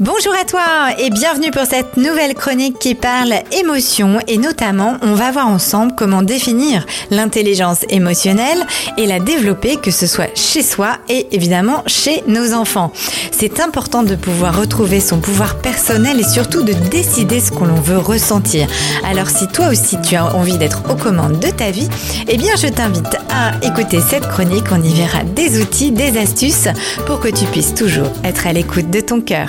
Bonjour à toi et bienvenue pour cette nouvelle chronique qui parle émotion et notamment on va voir ensemble comment définir l'intelligence émotionnelle et la développer que ce soit chez soi et évidemment chez nos enfants. C'est important de pouvoir retrouver son pouvoir personnel et surtout de décider ce que l'on veut ressentir. Alors si toi aussi tu as envie d'être aux commandes de ta vie, eh bien je t'invite à écouter cette chronique, on y verra des outils, des astuces pour que tu puisses toujours être à l'écoute de ton cœur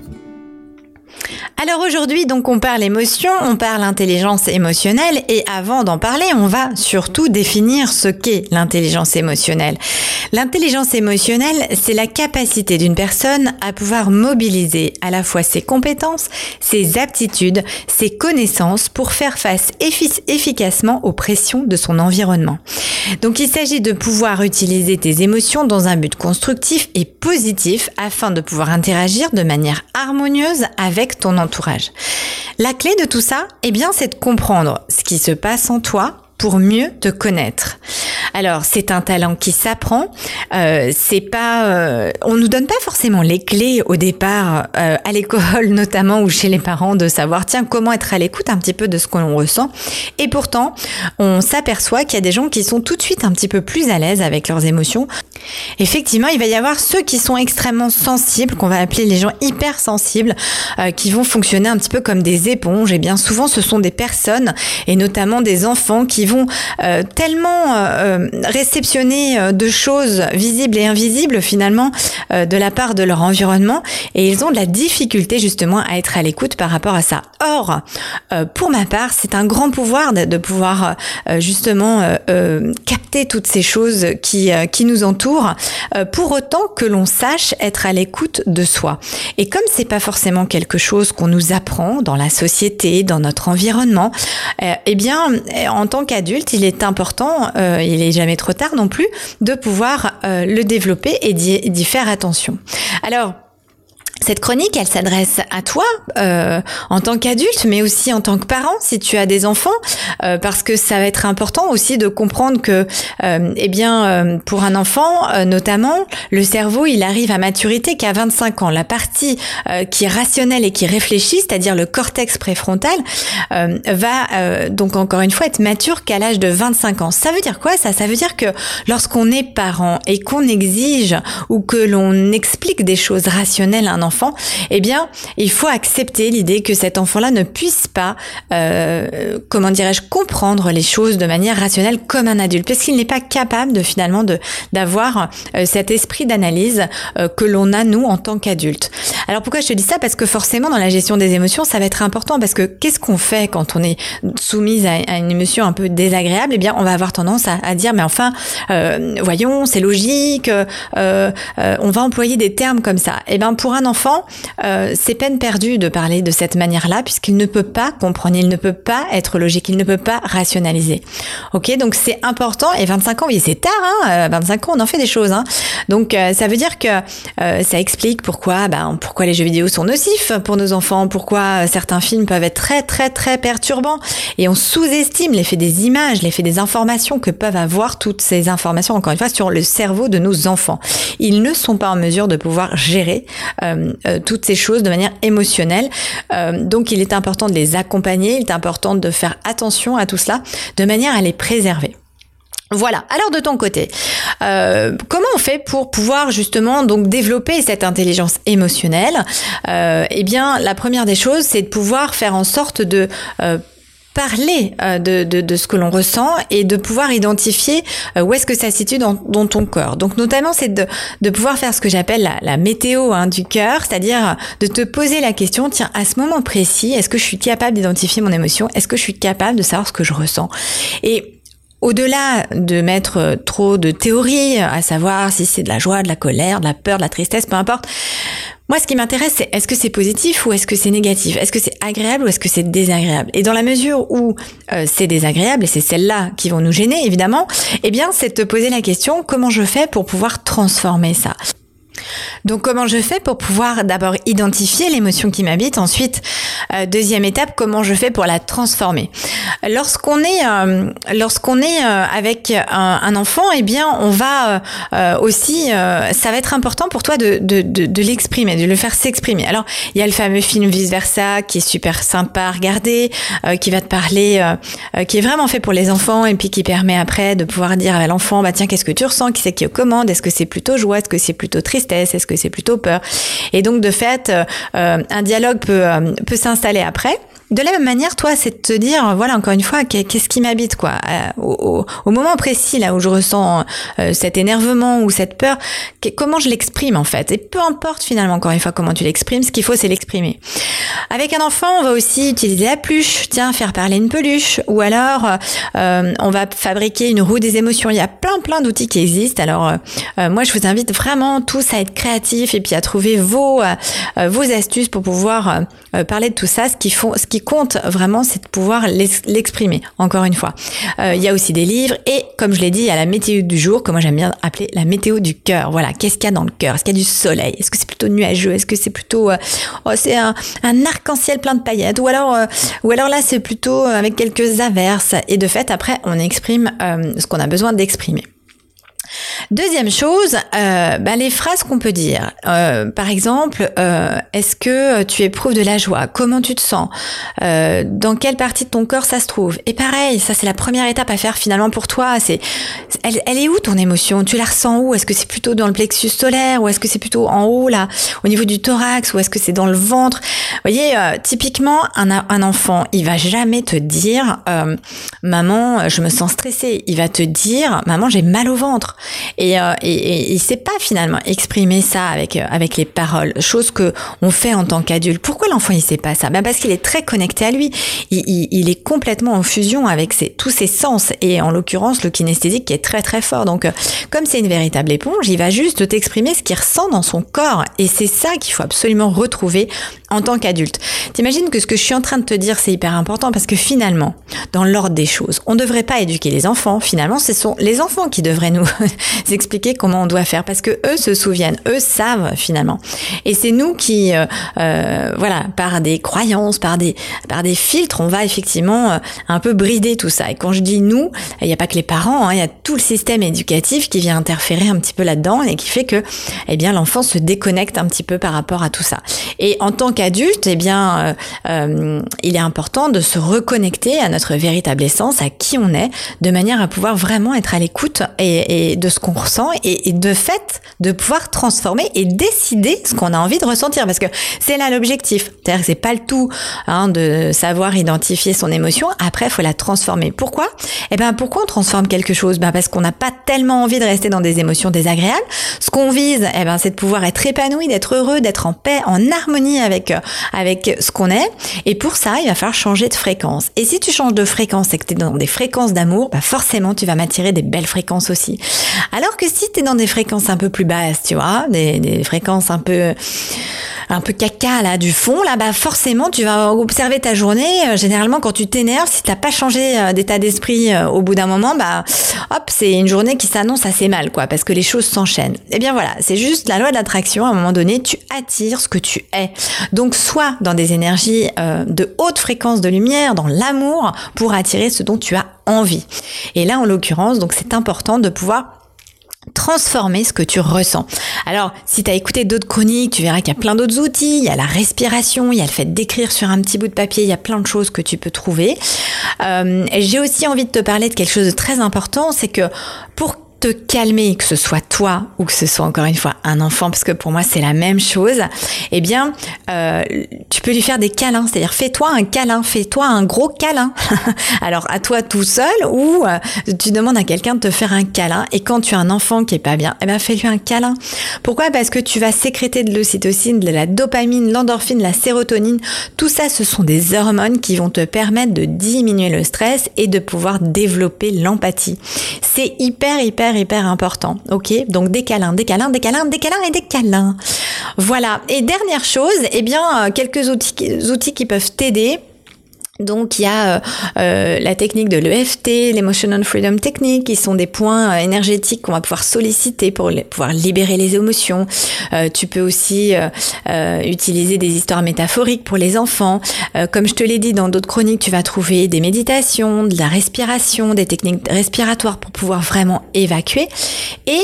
Alors aujourd'hui, donc on parle émotion, on parle intelligence émotionnelle et avant d'en parler, on va surtout définir ce qu'est l'intelligence émotionnelle. L'intelligence émotionnelle, c'est la capacité d'une personne à pouvoir mobiliser à la fois ses compétences, ses aptitudes, ses connaissances pour faire face efficacement aux pressions de son environnement. Donc il s'agit de pouvoir utiliser tes émotions dans un but constructif et positif afin de pouvoir interagir de manière harmonieuse avec ton entourage la clé de tout ça, eh bien, c'est de comprendre ce qui se passe en toi pour mieux te connaître. Alors c'est un talent qui s'apprend. Euh, c'est pas, euh, on nous donne pas forcément les clés au départ euh, à l'école notamment ou chez les parents de savoir tiens comment être à l'écoute un petit peu de ce que l'on ressent. Et pourtant on s'aperçoit qu'il y a des gens qui sont tout de suite un petit peu plus à l'aise avec leurs émotions. Effectivement il va y avoir ceux qui sont extrêmement sensibles qu'on va appeler les gens hypersensibles euh, qui vont fonctionner un petit peu comme des éponges. Et bien souvent ce sont des personnes et notamment des enfants qui vont euh, tellement euh, réceptionner euh, de choses visibles et invisibles finalement de la part de leur environnement et ils ont de la difficulté justement à être à l'écoute par rapport à ça. Or, pour ma part, c'est un grand pouvoir de, pouvoir justement capter toutes ces choses qui, qui nous entourent pour autant que l'on sache être à l'écoute de soi. Et comme c'est pas forcément quelque chose qu'on nous apprend dans la société, dans notre environnement, eh bien, en tant qu'adulte, il est important, euh, il est jamais trop tard non plus, de pouvoir euh, le développer et d'y faire attention. Alors, cette chronique, elle s'adresse à toi euh, en tant qu'adulte, mais aussi en tant que parent, si tu as des enfants, euh, parce que ça va être important aussi de comprendre que, euh, eh bien, euh, pour un enfant, euh, notamment, le cerveau, il arrive à maturité qu'à 25 ans. La partie qui est rationnelle et qui réfléchit, c'est-à-dire le cortex préfrontal, va donc encore une fois être mature qu'à l'âge de 25 ans. Ça veut dire quoi ça? Ça veut dire que lorsqu'on est parent et qu'on exige ou que l'on explique des choses rationnelles à un enfant, eh bien, il faut accepter l'idée que cet enfant-là ne puisse pas, euh, comment dirais-je, comprendre les choses de manière rationnelle comme un adulte, parce qu'il n'est pas capable de finalement d'avoir euh, cet esprit d'analyse euh, que l'on a nous en tant qu'adulte. Alors pourquoi je te dis ça? Parce que forcément dans la gestion des émotions, ça va être important parce que qu'est-ce qu'on fait quand on est soumise à, une émotion un peu désagréable? Eh bien, on va avoir tendance à, dire mais enfin, voyons, c'est logique, on va employer des termes comme ça. Eh bien, pour un enfant euh, c'est peine perdue de parler de cette manière-là puisqu'il ne peut pas comprendre, il ne peut pas être logique, il ne peut pas rationaliser. Ok, donc c'est important. Et 25 ans, oui, c'est tard. Hein 25 euh, ans, on en fait des choses. Hein donc euh, ça veut dire que ça explique pourquoi, ben, pourquoi les jeux vidéo sont nocifs pour nos enfants, pourquoi certains films peuvent être très très très perturbants. Et on sous-estime l'effet des images, l'effet des informations que peuvent avoir toutes ces informations, encore une fois, sur le cerveau de nos enfants. Ils ne sont pas en mesure de pouvoir gérer euh, toutes ces choses de manière émotionnelle. Euh, donc il est important de les accompagner, il est important de faire attention à tout cela de manière à les préserver. Voilà. Alors de ton côté, euh, comment on fait pour pouvoir justement donc développer cette intelligence émotionnelle? Eh bien, la première des choses, c'est de pouvoir faire en sorte de parler euh, de, de, de, ce que l'on ressent et de pouvoir identifier euh, où est-ce que ça se situe dans, dans, ton corps. Donc notamment c'est de, de pouvoir faire ce que j'appelle la, la, météo hein, du cœur, c'est-à-dire de te poser la question, tiens, à ce moment précis, est-ce que je suis capable d'identifier mon émotion? Est-ce que je suis capable de savoir ce que je ressens? Et au-delà de mettre euh, trop de théories, à savoir si c'est de la joie, de la colère, de la peur, de la tristesse, peu importe, moi, ce qui m'intéresse, c'est est-ce que c'est positif ou est-ce que c'est négatif? Est-ce que c'est agréable ou est-ce que c'est désagréable? Et dans la mesure où euh, c'est désagréable, et c'est celles-là qui vont nous gêner, évidemment, eh bien, c'est de te poser la question, comment je fais pour pouvoir transformer ça? Donc comment je fais pour pouvoir d'abord identifier l'émotion qui m'habite, ensuite euh, deuxième étape comment je fais pour la transformer? Lorsqu'on est euh, est euh, avec un, enfant, eh bien on va aussi ça va être important pour toi de, l'exprimer, de le faire s'exprimer. Alors il y a le fameux film Vice versa qui est super sympa à regarder, qui va te parler, qui est vraiment fait pour les enfants et puis qui permet après de pouvoir dire à l'enfant bah tiens qu'est-ce que tu ressens, qui c'est qui commande, est-ce que c'est plutôt joie, est-ce que c'est plutôt est-ce que c'est plutôt peur? Et donc de fait, euh, euh, un dialogue peut, euh, peut s'installer après. De la même manière, toi, c'est de te dire, voilà, encore une fois, qu'est-ce qui m'habite, quoi. au, moment précis, là où je ressens cet énervement ou cette peur, comment je l'exprime, en fait? Et peu importe, finalement, encore une fois, comment tu l'exprimes, ce qu'il faut, c'est l'exprimer. Avec un enfant, on va aussi utiliser la pluche, tiens, faire parler une peluche, ou alors, on va fabriquer une roue des émotions. Il y a plein, plein d'outils qui existent. Alors, moi, je vous invite vraiment tous à être créatifs et puis à trouver vos, vos astuces pour pouvoir parler de tout ça. Ce qui font, ce qui compte vraiment, c'est de pouvoir l'exprimer. Encore une fois, euh, il y a aussi des livres et, comme je l'ai dit, il y a la météo du jour que moi j'aime bien appeler la météo du cœur. Voilà, qu'est-ce qu'il y a dans le cœur? Est-ce qu'il y a du soleil? Est-ce que c'est plutôt nuageux? Est-ce que c'est plutôt, euh, oh, c'est un, arc-en-ciel plein de paillettes? Ou alors, euh, ou alors là, c'est plutôt avec quelques averses. Et de fait, après, on exprime ce qu'on a besoin d'exprimer. Deuxième chose, euh, bah, les phrases qu'on peut dire. Euh, par exemple, euh, est-ce que tu éprouves de la joie? Comment tu te sens? Dans quelle partie de ton corps ça se trouve? Et pareil, ça c'est la première étape à faire finalement pour toi. C'est, elle, est où ton émotion? Tu la ressens où? Est-ce que c'est plutôt dans le plexus solaire ou est-ce que c'est plutôt en haut là, au niveau du thorax ou est-ce que c'est dans le ventre? Vous voyez, typiquement un, un enfant, il va jamais te dire, maman, je me sens stressé. Il va te dire, maman, j'ai mal au ventre. Et, euh, et, et il sait pas finalement exprimer ça avec euh, avec les paroles, chose que on fait en tant qu'adulte. Pourquoi l'enfant il sait pas ça? Ben parce qu'il est très connecté à lui. Il, il, il est complètement en fusion avec ses, tous ses sens et en l'occurrence le kinesthésique qui est très très fort. Donc euh, comme c'est une véritable éponge, il va juste t'exprimer ce qu'il ressent dans son corps et c'est ça qu'il faut absolument retrouver en tant qu'adulte. T'imagines que ce que je suis en train de te dire c'est hyper important parce que finalement, dans l'ordre des choses, on ne devrait pas éduquer les enfants. Finalement, ce sont les enfants qui devraient nous expliquer comment on doit faire parce que eux se souviennent, eux savent finalement. Et c'est nous qui, euh, euh, voilà, par des croyances, par des, par des filtres, on va effectivement euh, un peu brider tout ça. Et quand je dis nous, il n'y a pas que les parents, hein, il y a tout le système éducatif qui vient interférer un petit peu là-dedans et qui fait que, eh bien, l'enfant se déconnecte un petit peu par rapport à tout ça. Et en tant qu'adulte, eh bien, il est important de se reconnecter à notre véritable essence, à qui on est, de manière à pouvoir vraiment être à l'écoute et, de ce qu'on ressent et, de fait de pouvoir transformer et décider ce qu'on a envie de ressentir parce que c'est là l'objectif. C'est-à-dire que c'est pas le tout hein, de savoir identifier son émotion. Après, faut la transformer. Pourquoi? Eh ben, pourquoi on transforme quelque chose? Ben parce qu'on n'a pas tellement envie de rester dans des émotions désagréables. Ce qu'on vise, eh ben, c'est de pouvoir être épanoui, d'être heureux, d'être en paix, en harmonie avec avec ce qu'on est. Et pour ça, il va falloir changer de fréquence. Et si tu changes de fréquence et que tu es dans des fréquences d'amour, bah forcément, tu vas m'attirer des belles fréquences aussi. Alors que si tu es dans des fréquences un peu plus basses, tu vois, des, fréquences un peu un peu caca là du fond là bah forcément tu vas observer ta journée euh, généralement quand tu t'énerves si t'as pas changé euh, d'état d'esprit euh, au bout d'un moment bah hop c'est une journée qui s'annonce assez mal quoi parce que les choses s'enchaînent et eh bien voilà c'est juste la loi de l'attraction à un moment donné tu attires ce que tu es donc soit dans des énergies de haute fréquence de lumière dans l'amour pour attirer ce dont tu as envie et là en l'occurrence donc c'est important de pouvoir transformer ce que tu ressens. Alors, si tu as écouté d'autres chroniques, tu verras qu'il y a plein d'autres outils, il y a la respiration, il y a le fait d'écrire sur un petit bout de papier, il y a plein de choses que tu peux trouver. Euh, J'ai aussi envie de te parler de quelque chose de très important, c'est que pour te calmer, que ce soit toi ou que ce soit encore une fois un enfant, parce que pour moi c'est la même chose, eh bien, euh, tu peux lui faire des câlins, c'est-à-dire fais-toi un câlin, fais-toi un gros câlin. Alors à toi tout seul ou euh, tu demandes à quelqu'un de te faire un câlin et quand tu as un enfant qui est pas bien, eh bien fais-lui un câlin. Pourquoi? Parce que tu vas sécréter de l'ocytocine, de la dopamine, l'endorphine, la sérotonine. Tout ça, ce sont des hormones qui vont te permettre de diminuer le stress et de pouvoir développer l'empathie. C'est hyper, hyper, hyper important. Ok? Donc des câlins, des câlins, et des. Voilà. Et dernière chose, eh bien, euh, quelques outils, outils qui peuvent t'aider donc il y a euh, euh, la technique de l'EFT, l'Emotional Freedom Technique, qui sont des points euh, énergétiques qu'on va pouvoir solliciter pour pouvoir libérer les émotions. tu peux aussi utiliser des histoires métaphoriques pour les enfants. comme je te l'ai dit dans d'autres chroniques, tu vas trouver des méditations, de la respiration, des techniques respiratoires pour pouvoir vraiment évacuer. Et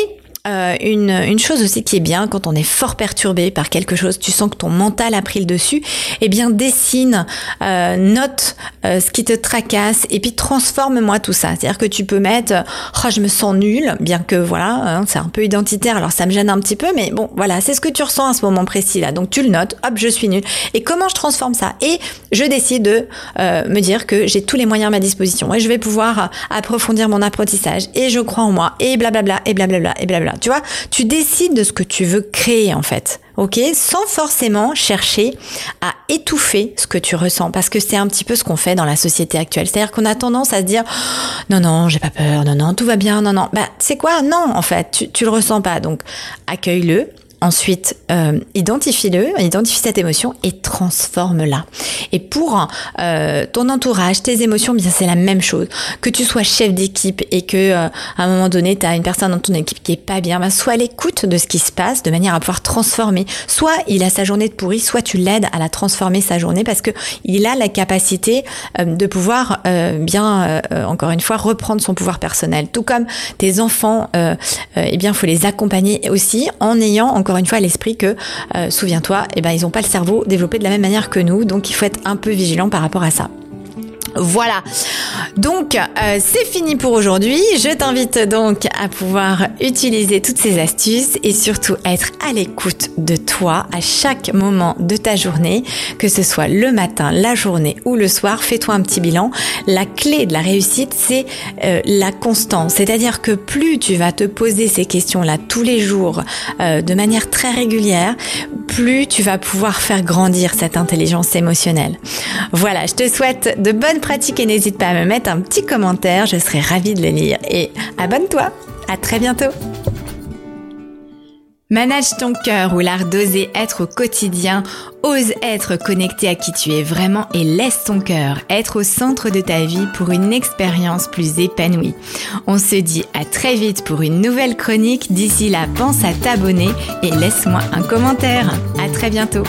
euh, une, chose aussi qui est bien quand on est fort perturbé par quelque chose, tu sens que ton mental a pris le dessus, eh bien dessine, euh, note euh, ce qui te tracasse et puis transforme-moi tout ça. C'est-à-dire que tu peux mettre, oh je me sens nul, bien que voilà, hein, c'est un peu identitaire, alors ça me gêne un petit peu, mais bon voilà, c'est ce que tu ressens à ce moment précis là. Donc tu le notes, hop, je suis nul. Et comment je transforme ça? Et je décide de me dire que j'ai tous les moyens à ma disposition et je vais pouvoir approfondir mon apprentissage et je crois en moi et blablabla et blablabla et blablabla. Tu vois, tu décides de ce que tu veux créer en fait. Ok, sans forcément chercher à étouffer ce que tu ressens, parce que c'est un petit peu ce qu'on fait dans la société actuelle. C'est-à-dire qu'on a tendance à se dire non non, j'ai pas peur, non non, tout va bien, non non. Bah c'est quoi? Non, en fait, tu, tu le ressens pas. Donc accueille-le, Ensuite, euh, identifie-le, identifie cette émotion et transforme-la. Et pour euh, ton entourage, tes émotions, bien c'est la même chose. Que tu sois chef d'équipe et que euh, à un moment donné, tu as une personne dans ton équipe qui est pas bien, ben, soit à l'écoute de ce qui se passe de manière à pouvoir transformer. Soit il a sa journée de pourri, soit tu l'aides à la transformer sa journée parce que il a la capacité de pouvoir bien, encore une fois, reprendre son pouvoir personnel. Tout comme tes enfants, eh bien, faut les accompagner aussi en ayant encore une fois à l'esprit que, euh, souviens-toi, eh ben, ils n'ont pas le cerveau développé de la même manière que nous, donc il faut être un peu vigilant par rapport à ça. Voilà. Donc, euh, c'est fini pour aujourd'hui. Je t'invite donc à pouvoir utiliser toutes ces astuces et surtout être à l'écoute de toi à chaque moment de ta journée, que ce soit le matin, la journée ou le soir. Fais-toi un petit bilan. La clé de la réussite, c'est euh, la constance. C'est-à-dire que plus tu vas te poser ces questions-là tous les jours euh, de manière très régulière, plus tu vas pouvoir faire grandir cette intelligence émotionnelle. Voilà, je te souhaite de bonnes pratique et n'hésite pas à me mettre un petit commentaire, je serai ravie de le lire. Et abonne-toi, à très bientôt Manage ton cœur ou l'art d'oser être au quotidien, ose être connecté à qui tu es vraiment et laisse ton cœur être au centre de ta vie pour une expérience plus épanouie. On se dit à très vite pour une nouvelle chronique. D'ici là, pense à t'abonner et laisse-moi un commentaire. À très bientôt.